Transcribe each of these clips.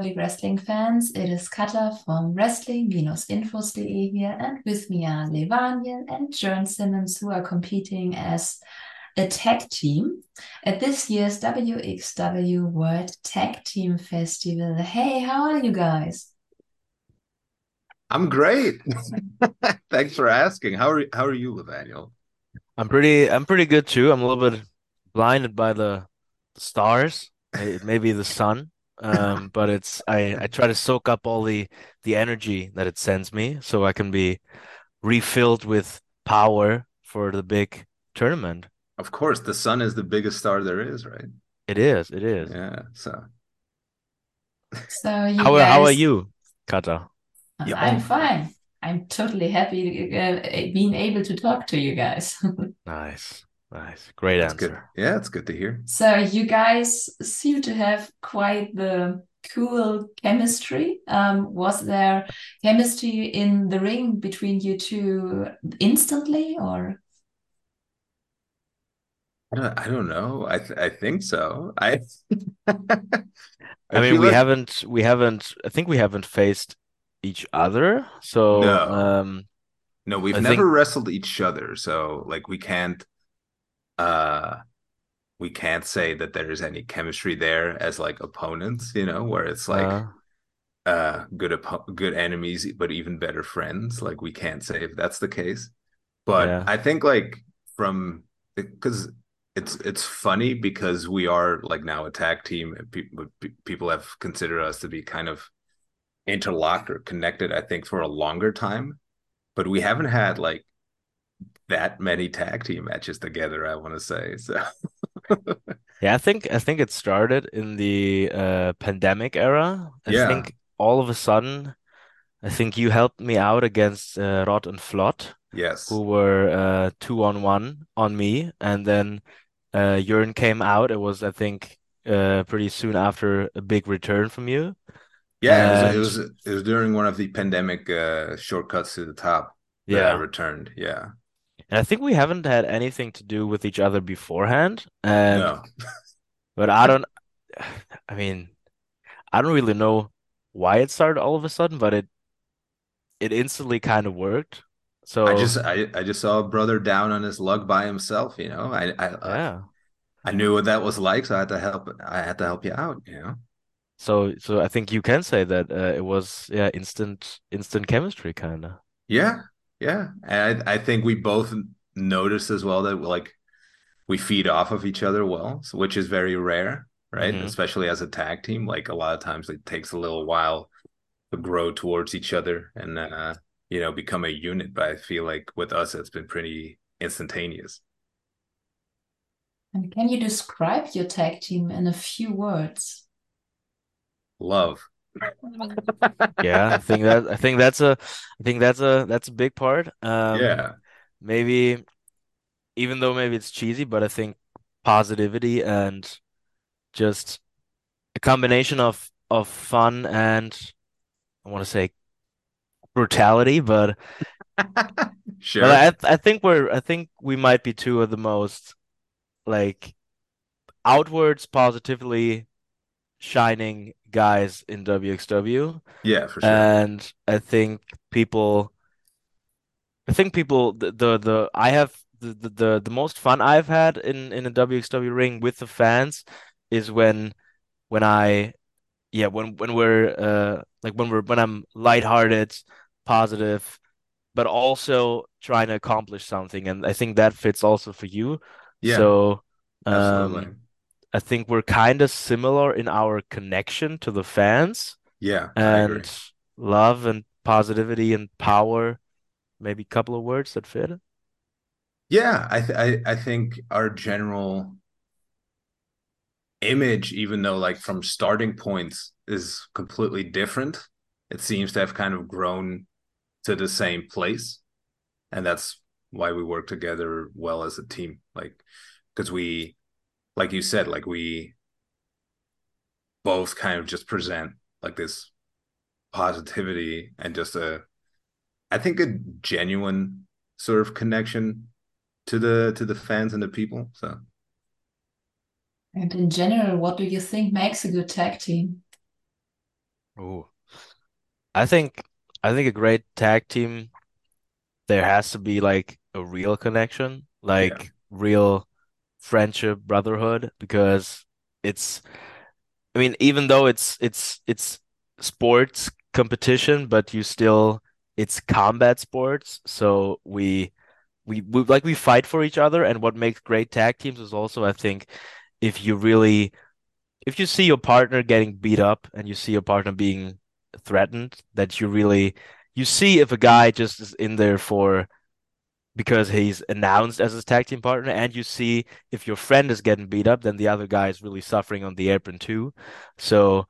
lovely wrestling fans. It is Kata from Wrestling-Infos.de here, and with me are Levaniel and Jurn Simmons, who are competing as a tag team at this year's WXW World Tag Team Festival. Hey, how are you guys? I'm great. Thanks for asking. How are how are you, Levaniel? I'm pretty I'm pretty good too. I'm a little bit blinded by the stars, maybe the sun. Um, but it's I I try to soak up all the the energy that it sends me so I can be refilled with power for the big tournament. Of course, the sun is the biggest star there is, right? It is. It is. Yeah. So. So you how guys... how are you, Kata? Yeah, I'm fine. I'm totally happy uh, being able to talk to you guys. nice. Nice. Great That's answer. Good. Yeah, it's good to hear. So you guys seem to have quite the cool chemistry. Um, was there chemistry in the ring between you two instantly or? I don't, I don't know. I th I think so. I I, I mean we like... haven't we haven't I think we haven't faced each other. So no, um, no we've I never think... wrestled each other. So like we can't uh we can't say that there's any chemistry there as like opponents, you know, where it's like uh, uh good good enemies but even better friends. Like we can't say if that's the case. But yeah. I think like from because it's it's funny because we are like now a tag team and people people have considered us to be kind of interlocked or connected i think for a longer time but we haven't had like that many tag team matches together. I want to say so. yeah, I think I think it started in the uh, pandemic era. I yeah. think all of a sudden, I think you helped me out against uh, Rot and Flott. Yes, who were uh, two on one on me, and then uh, Jurn came out. It was I think uh, pretty soon after a big return from you. Yeah, and... it, was, it was it was during one of the pandemic uh, shortcuts to the top. Yeah, I returned. Yeah. And I think we haven't had anything to do with each other beforehand. And no. but I don't I mean, I don't really know why it started all of a sudden, but it it instantly kind of worked. So I just I, I just saw a brother down on his luck by himself, you know. I I yeah. I, I knew what that was like, so I had to help I had to help you out, you know. So so I think you can say that uh, it was yeah, instant instant chemistry kind of. Yeah, yeah, and I, I think we both noticed as well that like we feed off of each other well, which is very rare, right? Mm-hmm. Especially as a tag team. Like a lot of times, it takes a little while to grow towards each other and uh, you know become a unit. But I feel like with us, it's been pretty instantaneous. And can you describe your tag team in a few words? Love yeah, I think that I think that's a I think that's a that's a big part. Um, yeah, maybe even though maybe it's cheesy, but I think positivity and just a combination of of fun and I want to say brutality, but sure. But I I think we're I think we might be two of the most like outwards positively shining guys in WXW. Yeah, for sure. And I think people I think people the the, the I have the, the the most fun I've had in in a WXW ring with the fans is when when I yeah when when we're uh like when we're when I'm lighthearted, positive, but also trying to accomplish something and I think that fits also for you. Yeah. So um Absolutely. I think we're kind of similar in our connection to the fans. Yeah, and love and positivity and power. Maybe a couple of words that fit. Yeah, I th- I I think our general image, even though like from starting points is completely different, it seems to have kind of grown to the same place, and that's why we work together well as a team. Like because we like you said, like we both kind of just present like this positivity and just a I think a genuine sort of connection to the to the fans and the people. So and in general, what do you think makes a good tag team? Oh, I think I think a great tag team there has to be like a real connection, like yeah. real friendship, brotherhood, because it's I mean, even though it's it's it's sports competition, but you still it's combat sports, so we we, we like we fight for each other and what makes great tag teams is also I think if you really if you see your partner getting beat up and you see your partner being threatened that you really you see if a guy just is in there for because he's announced as his tag team partner and you see if your friend is getting beat up then the other guy is really suffering on the apron too. So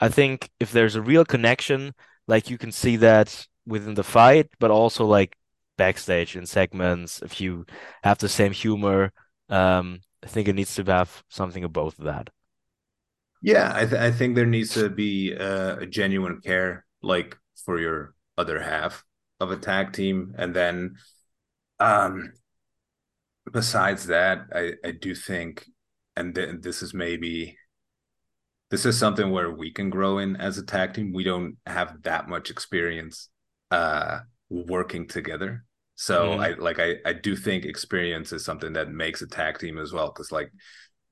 i think if there's a real connection like you can see that within the fight but also like backstage in segments if you have the same humor um i think it needs to have something of both of that. Yeah i, th- I think there needs to be uh, a genuine care like for your other half of a tag team and then um besides that i i do think and th- this is maybe this is something where we can grow in as a tag team we don't have that much experience uh working together so mm. i like i i do think experience is something that makes a tag team as well because like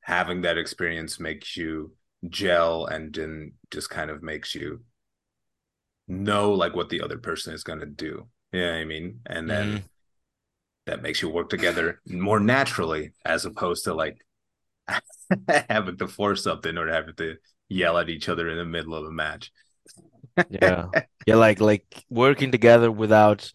having that experience makes you gel and then just kind of makes you know like what the other person is going to do you know i mean and then mm. That makes you work together more naturally as opposed to like having to force something or having to yell at each other in the middle of a match. Yeah. Yeah like like working together without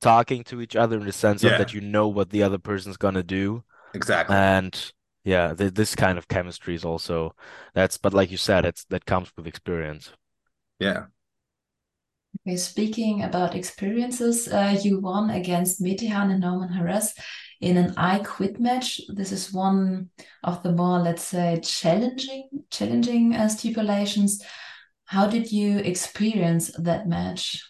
talking to each other in the sense yeah. of that you know what the other person's gonna do. Exactly. And yeah th- this kind of chemistry is also that's but like you said it's that comes with experience. Yeah Okay, speaking about experiences, uh, you won against Metehan and Norman Harras in an I Quit match. This is one of the more, let's say, challenging, challenging uh, stipulations. How did you experience that match?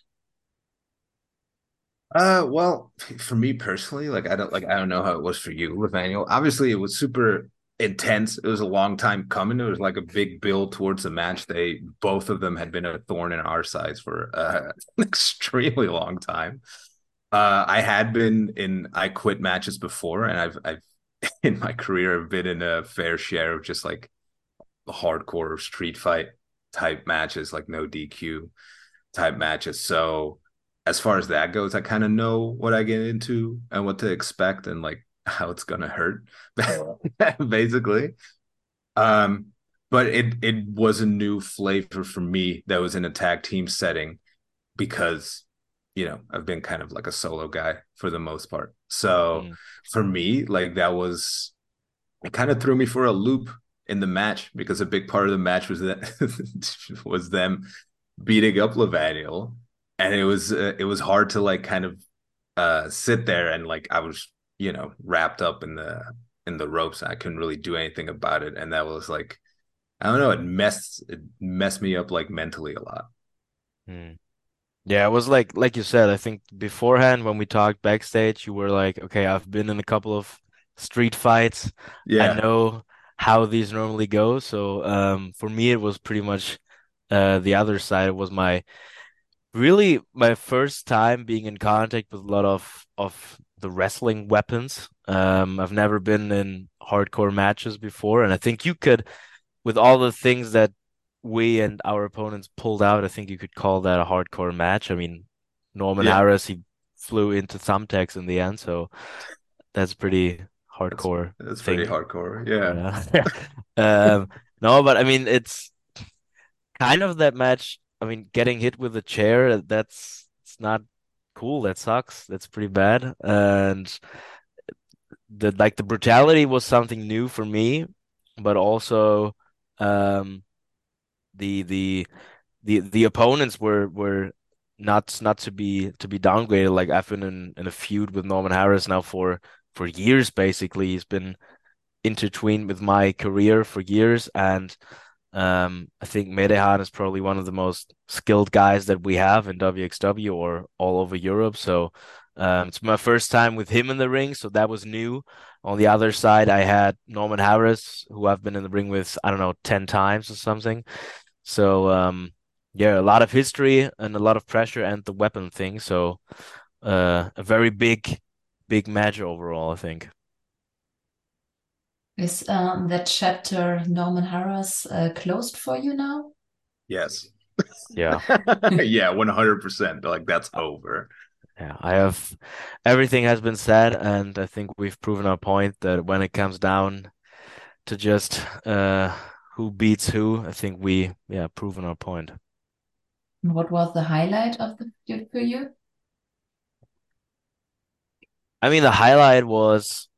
Uh, well, for me personally, like I don't like I don't know how it was for you, Levaniel. Obviously, it was super intense. It was a long time coming. It was like a big build towards the match. They both of them had been a thorn in our sides for uh, an extremely long time. Uh, I had been in I quit matches before, and I've I've in my career I've been in a fair share of just like hardcore street fight type matches, like no DQ type matches. So as far as that goes, I kind of know what I get into and what to expect, and like how it's gonna hurt, basically. Um, but it it was a new flavor for me that was in a tag team setting because you know I've been kind of like a solo guy for the most part. So mm. for me, like that was it kind of threw me for a loop in the match because a big part of the match was that was them beating up Levaniel, and it was uh, it was hard to like kind of uh sit there and like I was you know wrapped up in the in the ropes. I couldn't really do anything about it, and that was like I don't know. It messed it messed me up like mentally a lot. Hmm. Yeah, it was like like you said. I think beforehand when we talked backstage, you were like, "Okay, I've been in a couple of street fights. Yeah, I know how these normally go." So um, for me, it was pretty much uh, the other side. It was my really my first time being in contact with a lot of of the wrestling weapons. Um, I've never been in hardcore matches before, and I think you could, with all the things that we and our opponents pulled out, I think you could call that a hardcore match. I mean, Norman yeah. Harras he flew into thumbtacks in the end, so that's pretty hardcore. That's, that's pretty hardcore, yeah. yeah. um, no, but I mean, it's kind of that match. I mean, getting hit with a chair, that's it's not cool. That sucks. That's pretty bad. And the like the brutality was something new for me, but also um the the the the opponents were were not not to be to be downgraded. Like I've been in, in a feud with Norman Harras now for for years basically. He's been intertwined with my career for years and um, I think Metehan is probably one of the most skilled guys that we have in WXW or all over Europe. So um, it's my first time with him in the ring, so that was new. On the other side, I had Norman Harras, who I've been in the ring with, I don't know, 10 times or something. So um, yeah, a lot of history and a lot of pressure and the weapon thing. So uh, a very big, big match overall, I think. Is um, that chapter Norman Harras uh, closed for you now? Yes. Yeah. yeah, 100%. Like that's over. Yeah, I have everything has been said, and I think we've proven our point that when it comes down to just uh, who beats who, I think we yeah proven our point. What was the highlight of the feud for you? I mean, the highlight was,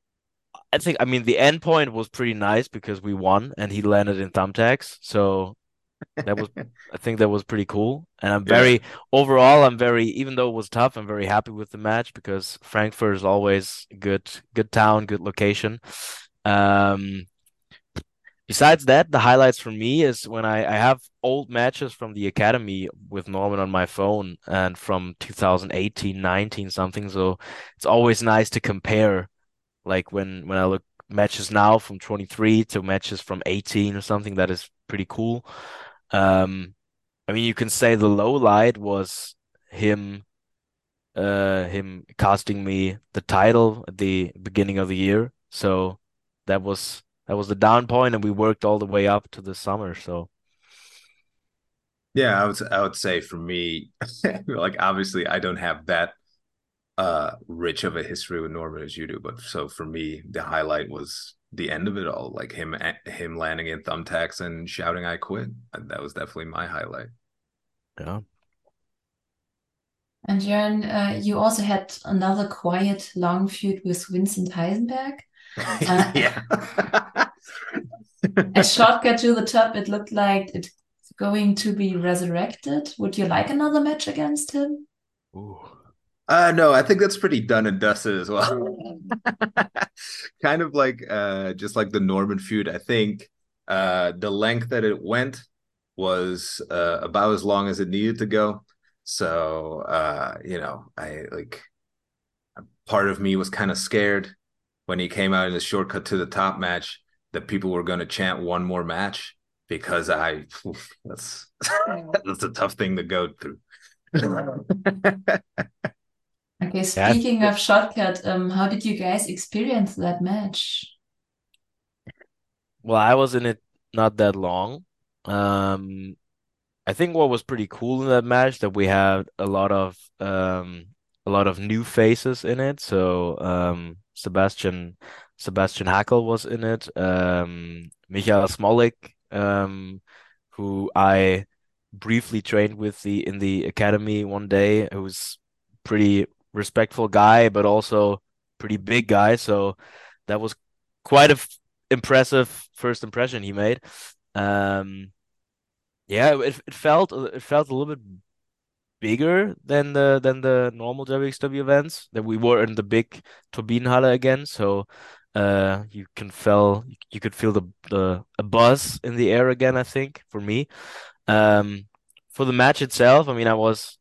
I think, I mean, the end point was pretty nice because we won and he landed in thumbtacks. So that was, I think that was pretty cool. And I'm very, overall, I'm very, even though it was tough, I'm very happy with the match because Frankfurt is always good, good town, good location. Um, Besides that, the highlights for me is when I, I have old matches from the academy with Norman on my phone and from 2018, 19 something. So it's always nice to compare, like when when I look matches now from 23 to matches from 18 or something. That is pretty cool. Um, I mean, you can say the low light was him, uh, him costing me the title at the beginning of the year. So that was that was the down point, and we worked all the way up to the summer. So yeah, I would I would say for me, like obviously I don't have that uh rich of a history with Norman as you do, but so for me the highlight was the end of it all, like him him landing in thumbtacks and shouting "I quit." That was definitely my highlight. Yeah. And Jörn, uh, you also had another quiet, long feud with Vincent Heisenberg. Uh, yeah. a shortcut to the top, it looked like it's going to be resurrected. Would you like another match against him? Ooh. Uh no, I think that's pretty done and dusted as well. kind of like uh just like the Norman feud. I think uh the length that it went was uh about as long as it needed to go. So uh, you know, I like part of me was kind of scared when he came out in the shortcut to the top match that people were going to chant one more match because I that's that's a tough thing to go through. Okay, speaking of shortcut, um, how did you guys experience that match? Well, I was in it not that long. Um, I think what was pretty cool in that match that we had a lot of um a lot of new faces in it. So um Sebastian Sebastian Hackl was in it. Um, Michael Smolik, um, who I briefly trained with the in the academy one day, who's pretty respectful guy, but also pretty big guy. So that was quite a f- impressive first impression he made. Um, yeah, it, it felt it felt a little bit bigger than the than the normal WXW events that we were in the big Turbinenhalle again. So uh you can feel you could feel the the a buzz in the air again, I think, for me. Um for the match itself, I mean I was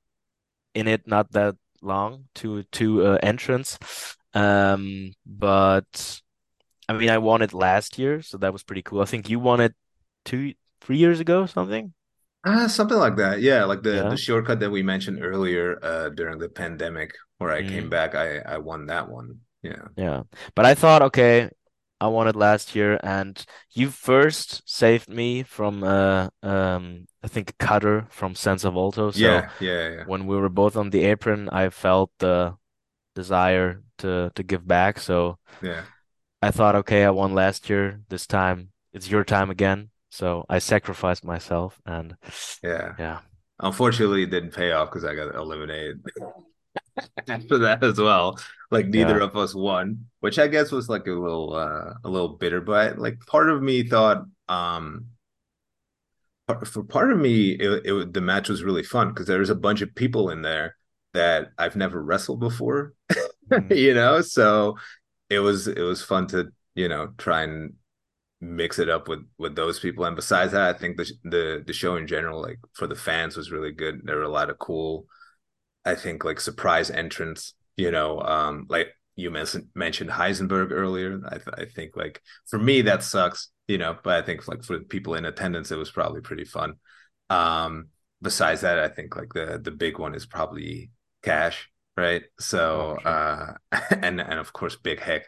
in it not that long to to uh, entrance. Um but I mean I won it last year, so that was pretty cool. I think you won it two three years ago, something. Uh, something like that. Yeah, like the yeah. the shortcut that we mentioned earlier uh during the pandemic where I mm. came back, I I won that one. Yeah. Yeah. But I thought, okay, I won it last year and you first saved me from uh um I think a cutter from Senza Volto. So yeah, yeah, yeah. when we were both on the apron, I felt the desire to to give back. So yeah. I thought, okay, I won last year. This time it's your time again. So I sacrificed myself and yeah. Yeah. Unfortunately, it didn't pay off because I got eliminated after that as well. Like neither yeah. of us won, which I guess was like a little uh a little bitter, but like part of me thought um for part of me it, it the match was really fun because there was a bunch of people in there that I've never wrestled before. Mm-hmm. you know, so it was it was fun to, you know, try and mix it up with with those people. And besides that, I think the the the show in general, like for the fans, was really good. There were a lot of cool, I think, like surprise entrants. You know, um, like you mentioned mentioned Heisenberg earlier. I th- I think like for me that sucks. You know, but I think like for people in attendance, it was probably pretty fun. Um, besides that, I think like the the big one is probably Cash, right? So oh, uh and and of course Big Heck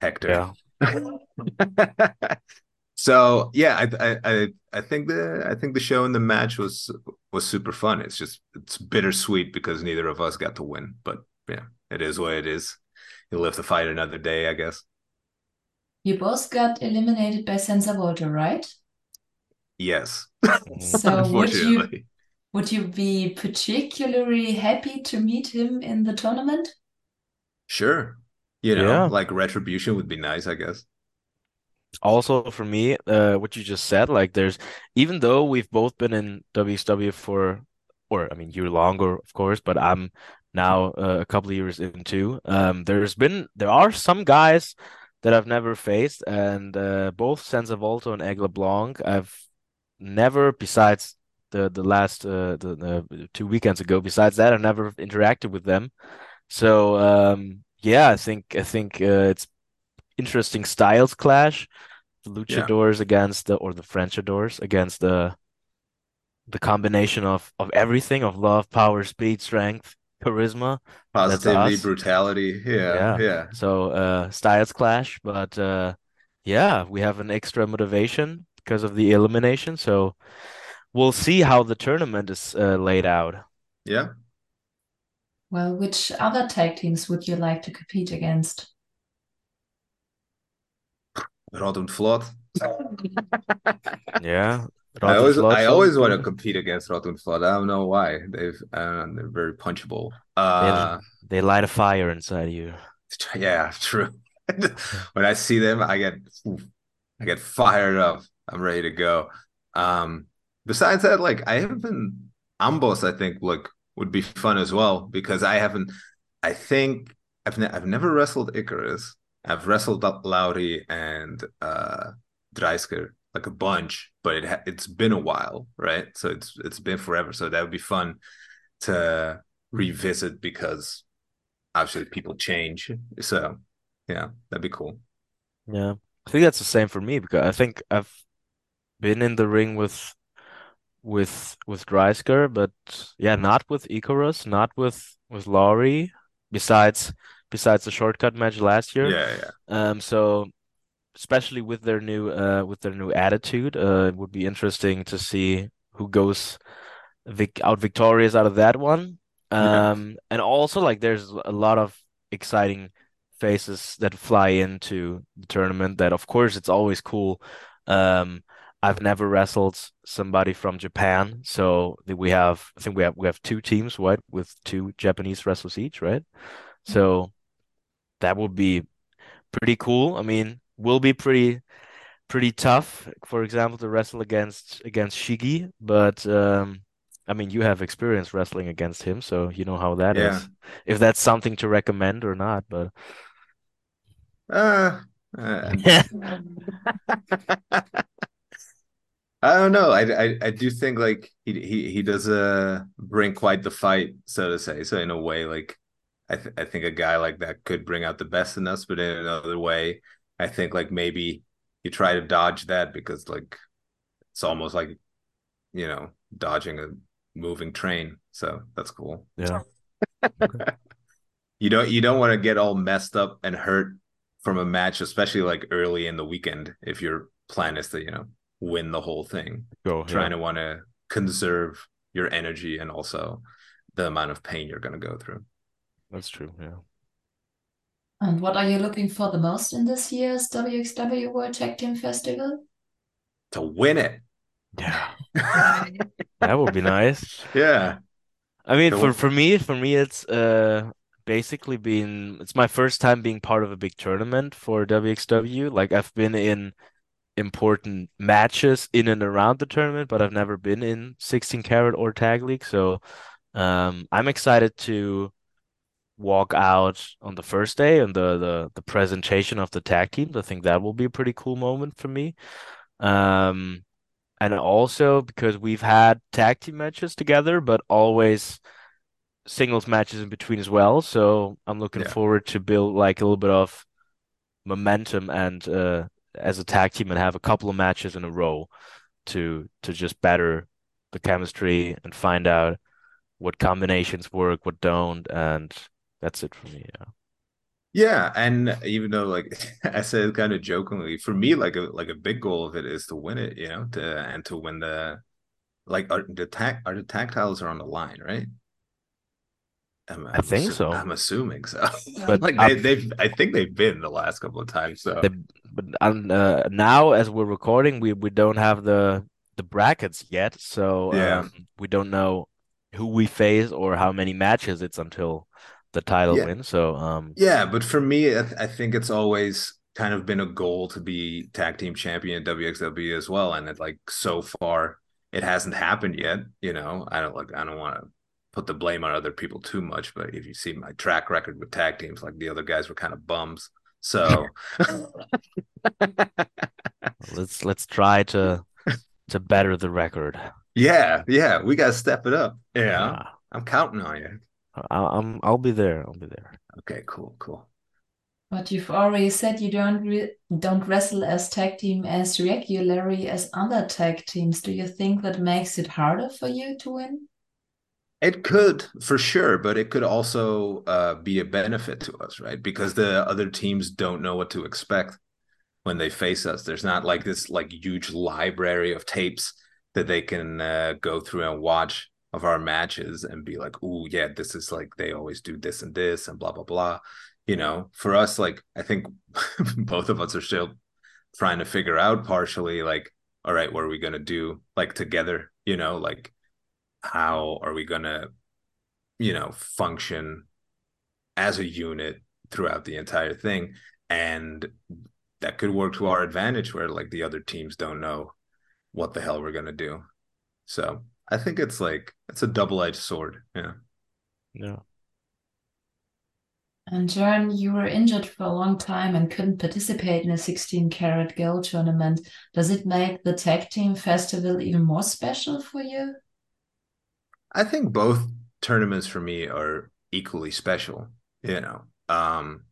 Hector. Yeah. so yeah, I, I I think the I think the show and the match was was super fun. It's just it's bittersweet because neither of us got to win, but yeah, it is what it is. You'll live to fight another day, I guess. You both got eliminated by Senza Volto, right? Yes. so would you would you be particularly happy to meet him in the tournament? Sure. You know, yeah. like retribution would be nice, I guess. Also, for me, uh, what you just said, like there's even though we've both been in WXW for, or I mean, you longer, of course, but I'm now uh, a couple of years into. Um, there's been there are some guys that I've never faced, and uh, both Senza Volto and Aigle Blanc, I've never, besides the the last uh, the, the two weekends ago, besides that, I've never interacted with them. So um, yeah, I think I think uh, it's interesting styles clash. The luchadors yeah. against the or the Frenchadors against the the combination of of everything of love, power, speed, strength, charisma, positivity, brutality. Yeah, yeah, yeah. So uh, styles clash, but uh, yeah, we have an extra motivation because of the elimination. So we'll see how the tournament is uh, laid out. Yeah. Well, which other tag teams would you like to compete against? Rot and Flott. yeah. I always, I always want to compete against Rod and I don't know why. They've, uh, they're very punchable. Uh, they, they light a fire inside you. Yeah, true. when I see them, I get, I get fired up. I'm ready to go. Um, besides that, like I haven't Amboss, I think like would be fun as well because I haven't. I think I've ne- I've never wrestled Icarus. I've wrestled Lowry and uh Dreissker like a bunch, but it ha- it's been a while, right? So it's it's been forever. So that would be fun to revisit because obviously people change. So yeah, that'd be cool. Yeah. I think that's the same for me because I think I've been in the ring with with with Dreissker, but yeah, not with Icarus, not with with Laurie. Besides besides the shortcut match last year. Yeah, yeah. Um, so especially with their new uh with their new attitude, uh, it would be interesting to see who goes vic out victorious out of that one. Um, yeah. and also like there's a lot of exciting faces that fly into the tournament that of course it's always cool um I've never wrestled somebody from Japan, so we have I think we have we have two teams, right, with two Japanese wrestlers each, right? So that would be pretty cool. I mean, will be pretty pretty tough, for example, to wrestle against against Shigi, but um I mean, you have experience wrestling against him, so you know how that yeah. is. If that's something to recommend or not, but uh, uh I don't know. I, I I do think like he he he does uh bring quite the fight, so to say. So in a way, like I th- I think a guy like that could bring out the best in us, but in another way, I think like maybe you try to dodge that because like it's almost like you know dodging a moving train. So that's cool. Yeah. you don't you don't want to get all messed up and hurt from a match, especially like early in the weekend if your plan is to you know win the whole thing. Go trying to want to conserve your energy and also the amount of pain you're going to go through. That's true. Yeah. And what are you looking for the most in this year's WXW World Tag Team Festival? To win it. Yeah. that would be nice. Yeah. I mean, for, for me, for me, it's uh basically been it's my first time being part of a big tournament for WXW. Like I've been in important matches in and around the tournament, but I've never been in 16 carat or tag league. So um, I'm excited to walk out on the first day and the, the the presentation of the tag teams. I think that will be a pretty cool moment for me. Um, and also because we've had tag team matches together, but always singles matches in between as well. So I'm looking yeah. forward to build like a little bit of momentum and uh, as a tag team and have a couple of matches in a row to to just better the chemistry and find out what combinations work, what don't, and that's it for me. Yeah. Yeah, and even though like I said kind of jokingly, for me like a like a big goal of it is to win it, you know, to and to win the like are the tac are the tag titles are on the line, right? I'm, i think so. I'm assuming so. But like they, they've, I think they've been the last couple of times. So, they, but uh, now as we're recording, we we don't have the the brackets yet, so yeah, um, we don't know who we face or how many matches it's until the title yeah. win. So um, yeah, but for me, I, th- I think it's always kind of been a goal to be tag team champion at WXW as well, and it like so far it hasn't happened yet. You know, I don't like I don't want to put the blame on other people too much, but if you see my track record with tag teams, like the other guys were kind of bums. So let's let's try to to better the record. Yeah, yeah, we gotta step it up. Yeah, yeah. I'm counting on you. I, am I'll be there. I'll be there. Okay, cool, cool. But you've already said you don't re- don't wrestle as tag team as regularly as other tag teams. Do you think that makes it harder for you to win? It could for sure, but it could also uh, be a benefit to us, right? Because the other teams don't know what to expect when they face us. There's not like this like huge library of tapes that they can uh, go through and watch of our matches and be like, "Oh yeah, this is like they always do this and this and blah blah blah." You know, for us, like I think both of us are still trying to figure out partially, like, all right, what are we gonna do like together? You know, like how are we going to you know function as a unit throughout the entire thing and that could work to our advantage where like the other teams don't know what the hell we're going to do so i think it's like it's a double-edged sword yeah yeah and Jörn, you were injured for a long time and couldn't participate in a 16 Carat Gold tournament. Does it make the tag team festival even more special for you? I think both tournaments for me are equally special, you know. Um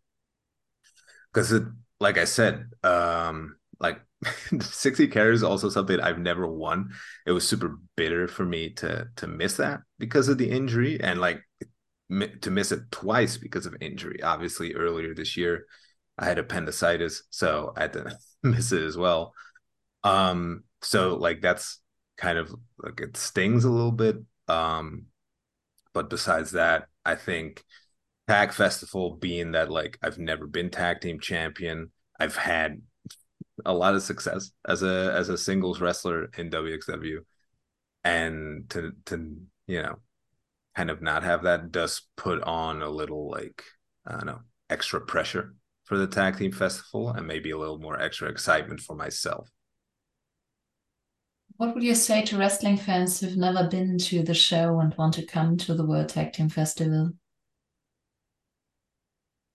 because it like I said, um like 16 Carat is also something I've never won. It was super bitter for me to to miss that because of the injury and like to miss it twice because of injury. Obviously, earlier this year, I had appendicitis, so I had to miss it as well. Um, so like that's kind of like it stings a little bit um, but besides that, I think Tag Festival being that like I've never been tag team champion, I've had a lot of success as a as a singles wrestler in WXW, and to to you know kind of not have that does put on a little like I don't know extra pressure for the tag team festival and maybe a little more extra excitement for myself. What would you say to wrestling fans who've never been to the show and want to come to the World Tag Team Festival?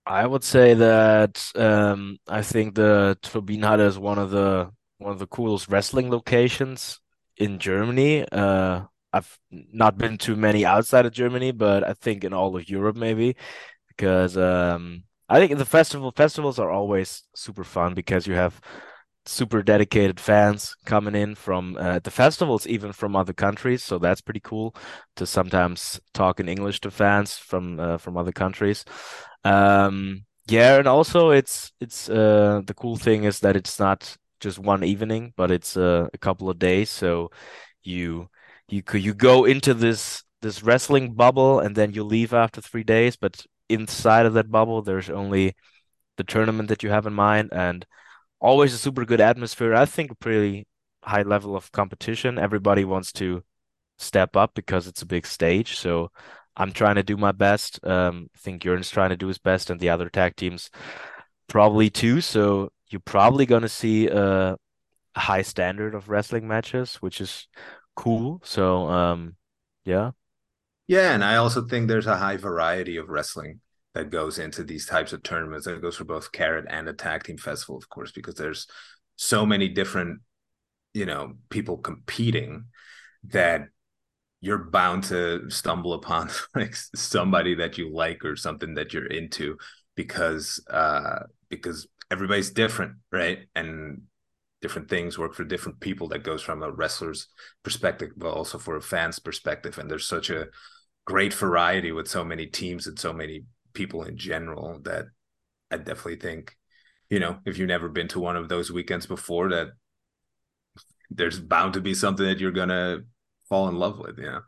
I would say that um, I think the Turbinenhalle is one of the one of the coolest wrestling locations in Germany. Uh, I've not been to many outside of Germany, but I think in all of Europe maybe because um, I think the festival festivals are always super fun because you have super dedicated fans coming in from uh, the festivals, even from other countries. So that's pretty cool to sometimes talk in English to fans from uh, from other countries. Um, yeah, and also it's it's uh, the cool thing is that it's not just one evening, but it's uh, a couple of days. So you you could you go into this this wrestling bubble and then you leave after three days, but inside of that bubble, there's only the tournament that you have in mind and always a super good atmosphere. I think a pretty high level of competition. Everybody wants to step up because it's a big stage. So I'm trying to do my best. Um, I think Jörn's trying to do his best, and the other tag teams probably too. So you're probably gonna see a high standard of wrestling matches, which is cool. So um, yeah. Yeah, and I also think there's a high variety of wrestling that goes into these types of tournaments. That goes for both Carat and Tag Team Festival, of course, because there's so many different, you know, people competing that you're bound to stumble upon like somebody that you like or something that you're into because uh because everybody's different, right? And different things work for different people that goes from a wrestler's perspective but also for a fan's perspective and there's such a great variety with so many teams and so many people in general that i definitely think you know if you've never been to one of those weekends before that there's bound to be something that you're gonna fall in love with you know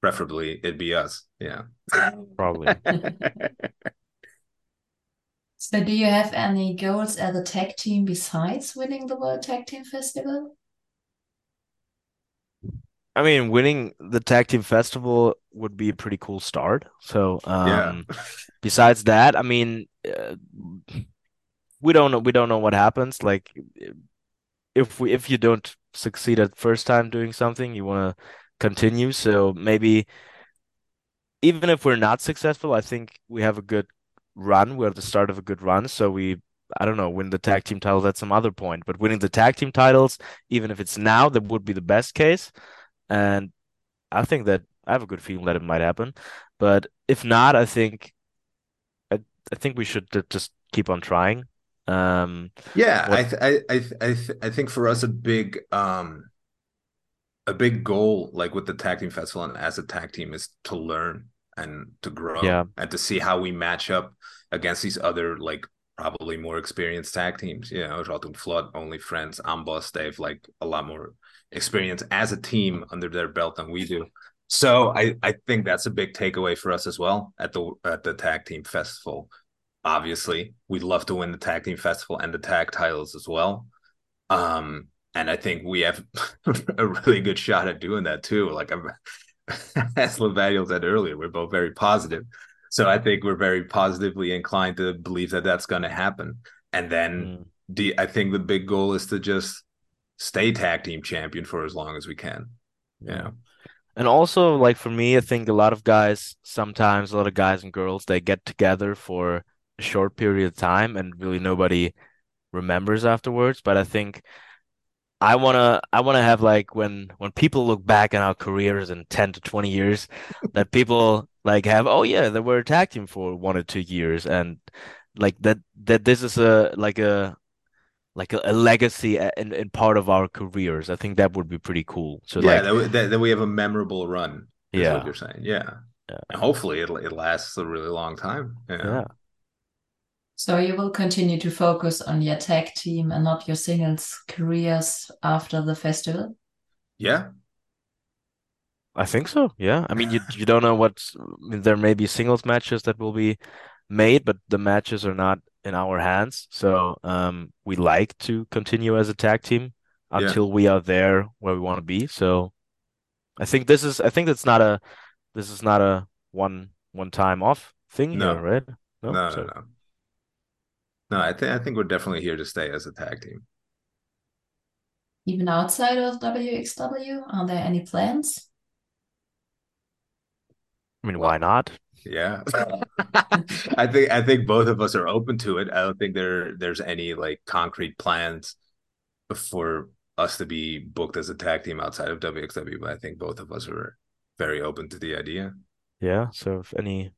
preferably it'd be us yeah. Probably. So, do you have any goals as a tag team besides winning the World Tag Team Festival? I mean, winning the tag team festival would be a pretty cool start. So, um, yeah. besides that, I mean, uh, we don't know. We don't know what happens. Like, if we if you don't succeed at first time doing something, you want to continue. So maybe even if we're not successful, I think we have a good run. We're at the start of a good run. So we, I don't know, win the tag team titles at some other point. But winning the tag team titles, even if it's now, that would be the best case. And I think that I have a good feeling that it might happen. But if not, I think I, I think we should just keep on trying. Um, yeah, what... I, th- I, I, I, th- I think for us a big um a big goal like with the tag team festival and as a tag team is to learn and to grow yeah. and to see how we match up against these other like probably more experienced tag teams. You know, Rot und Flott, Only Friends, Amboss, they've like a lot more experience as a team under their belt than we do. So I, I think that's a big takeaway for us as well at the at the tag team festival. Obviously, we'd love to win the tag team festival and the tag titles as well. Um, and I think we have a really good shot at doing that too. Like I'm as Levaniel said earlier, we're both very positive. So I think we're very positively inclined to believe that that's going to happen. And then mm. the, I think the big goal is to just stay tag team champion for as long as we can. Yeah. And also, like for me, I think a lot of guys, sometimes a lot of guys and girls, they get together for a short period of time and really nobody remembers afterwards. But I think I wanna I wanna have like when when people look back on our careers in ten to twenty years, that people like have oh yeah they were a tag team for one or two years and like that that this is a like a like a, a legacy uh, in, in part of our careers. I think that would be pretty cool. So yeah, like, that, that, we have a memorable run. yeah, what you're saying. Yeah, yeah. And hopefully it it lasts a really long time. Yeah. So you will continue to focus on your tag team and not your singles careers after the festival? Yeah. I think so. Yeah. I mean, you you don't know what I mean, there may be singles matches that will be made, but the matches are not in our hands. So um, we like to continue as a tag team until yeah. we are there where we want to be. So I think this is I think that's not a this is not a one one time off thing no. here, right? No, no, so, no, no. No, I think I think we're definitely here to stay as a tag team. Even outside of WXW, are there any plans? I mean, why not? Yeah. I think I think both of us are open to it. I don't think there there's any like concrete plans for us to be booked as a tag team outside of WXW, but I think both of us are very open to the idea. Yeah. So if any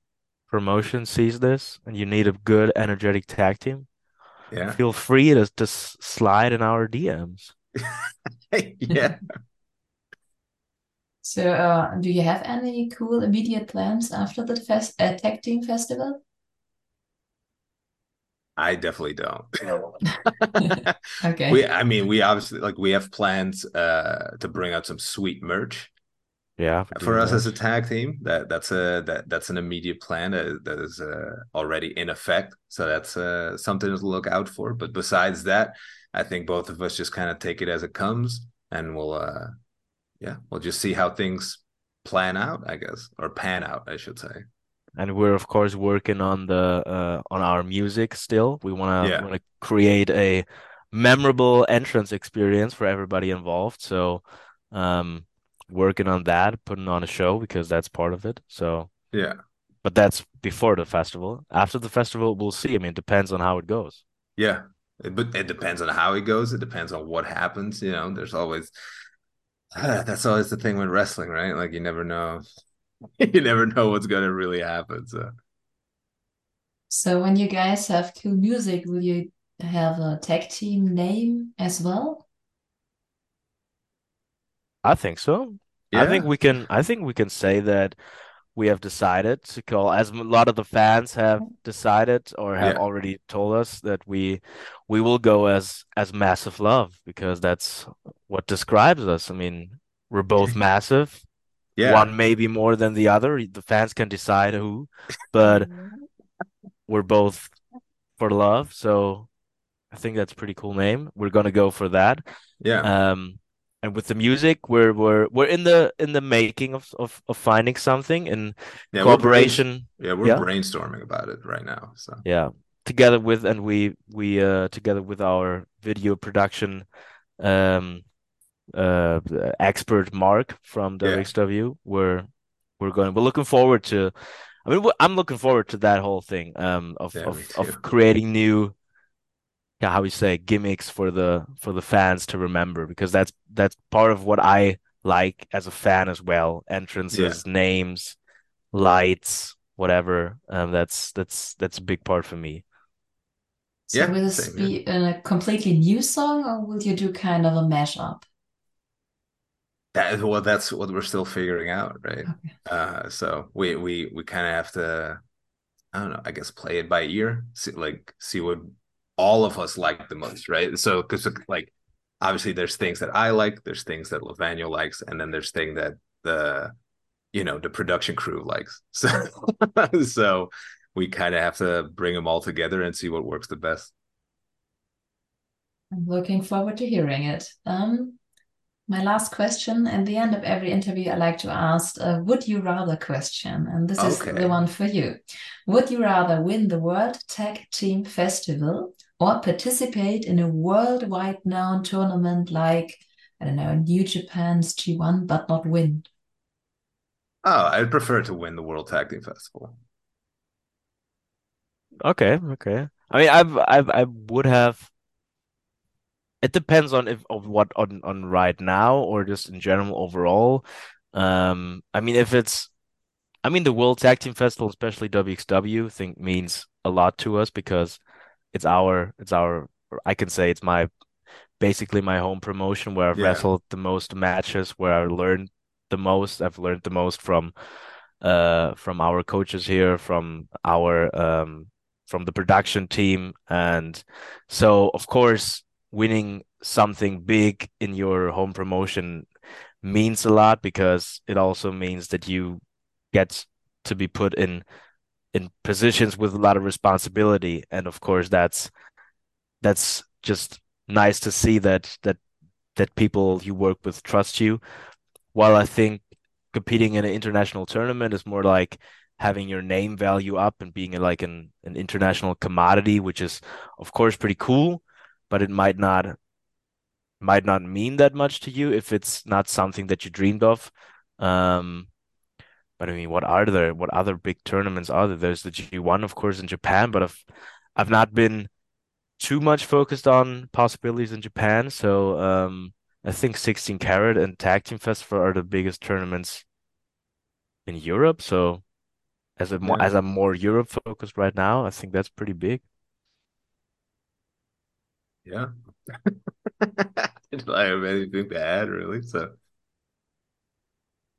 promotion sees this and you need a good energetic tag team, yeah, feel free to to slide in our DMs. yeah. So, uh, do you have any cool immediate plans after the fest uh, tag team festival? I definitely don't. okay. We, I mean, we obviously like we have plans uh to bring out some sweet merch yeah, for us as a tag team, that that's a that that's an immediate plan that, that is uh, already in effect. So that's uh, something to look out for. But besides that, I think both of us just kind of take it as it comes, and we'll uh, yeah, we'll just see how things plan out, I guess, or pan out, I should say. And we're of course working on the uh, on our music still. We want to yeah. want to create a memorable entrance experience for everybody involved. So um working on that, putting on a show because that's part of it. So yeah, but that's before the festival. After the festival, we'll see. I mean, it depends on how it goes. Yeah, but it depends on how it goes. It depends on what happens. You know, there's always that's always the thing with wrestling, right? Like you never know, you never know what's gonna really happen. So. So when you guys have cool music, will you have a tag team name as well? I think so. Yeah. I think we can I think we can say that we have decided to call as a lot of the fans have decided or have yeah. already told us that we we will go as as massive love because that's what describes us. I mean, we're both massive. Yeah. One maybe more than the other. The fans can decide who, but we're both for love. So I think that's a pretty cool name. We're gonna go for that. Yeah. Um, and with the music, we're we're we're in the in the making of of, of finding something in yeah, cooperation. We're yeah, we're yeah? brainstorming about it right now. So yeah, together with and we we uh together with our video production um uh expert Mark from WXW, yeah. we're we're going. We're looking forward to. I mean, I'm looking forward to that whole thing um of of, of creating new yeah, how we say gimmicks for the for the fans to remember because that's that's part of what I like as a fan as well. Entrances, yeah. names, lights, whatever. Um, that's that's that's a big part for me. So yeah, will this same, be yeah. a completely new song, or will you do kind of a mashup? That is well, that's what we're still figuring out, right? Okay. Uh, so we we we kind of have to, I don't know, I guess play it by ear, see, like see what all of us like the most, right? So because like obviously there's things that I like, there's things that Levaniel likes, and then there's thing that the you know the production crew likes. So so we kind of have to bring them all together and see what works the best. I'm looking forward to hearing it. Um, my last question at the end of every interview, I like to ask a would you rather question. And this okay. is the one for you. Would you rather win the World Tag Team Festival or participate in a worldwide known tournament like, I don't know, New Japan's G1, but not win? Oh, I'd prefer to win the World Tag Team Festival. Okay, okay. I mean, I've, I've, I would have. It depends on if of what on on right now or just in general overall. Um, I mean, if it's, I mean, the World Tag Team Festival, especially WXW, I think means a lot to us because it's our it's our I can say it's my basically my home promotion where I've yeah. wrestled the most matches, where I learned the most. I've learned the most from uh from our coaches here, from our um from the production team. And so of course winning something big in your home promotion means a lot because it also means that you get to be put in in positions with a lot of responsibility. And of course that's that's just nice to see that that that people you work with trust you. While i think competing in an international tournament is more like having your name value up and being like an, an international commodity which is of course pretty cool but it might not might not mean that much to you if it's not something that you dreamed of. Um but I mean, what are there? What other big tournaments are there? There's the G1, of course, in Japan, but I've I've not been too much focused on possibilities in Japan. So um, I think 16 Carat and Tag Team Festival are the biggest tournaments in Europe. So as a more yeah. as I'm more Europe focused right now, I think that's pretty big. Yeah. I don't have anything to add really? So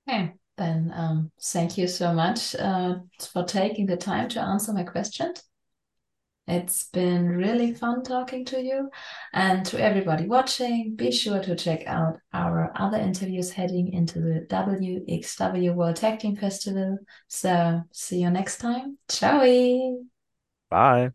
Okay. Then um, thank you so much uh, for taking the time to answer my questions. It's been really fun talking to you. And to everybody watching, be sure to check out our other interviews heading into the WXW World Tag Team Festival. So see you next time. Ciao. Bye.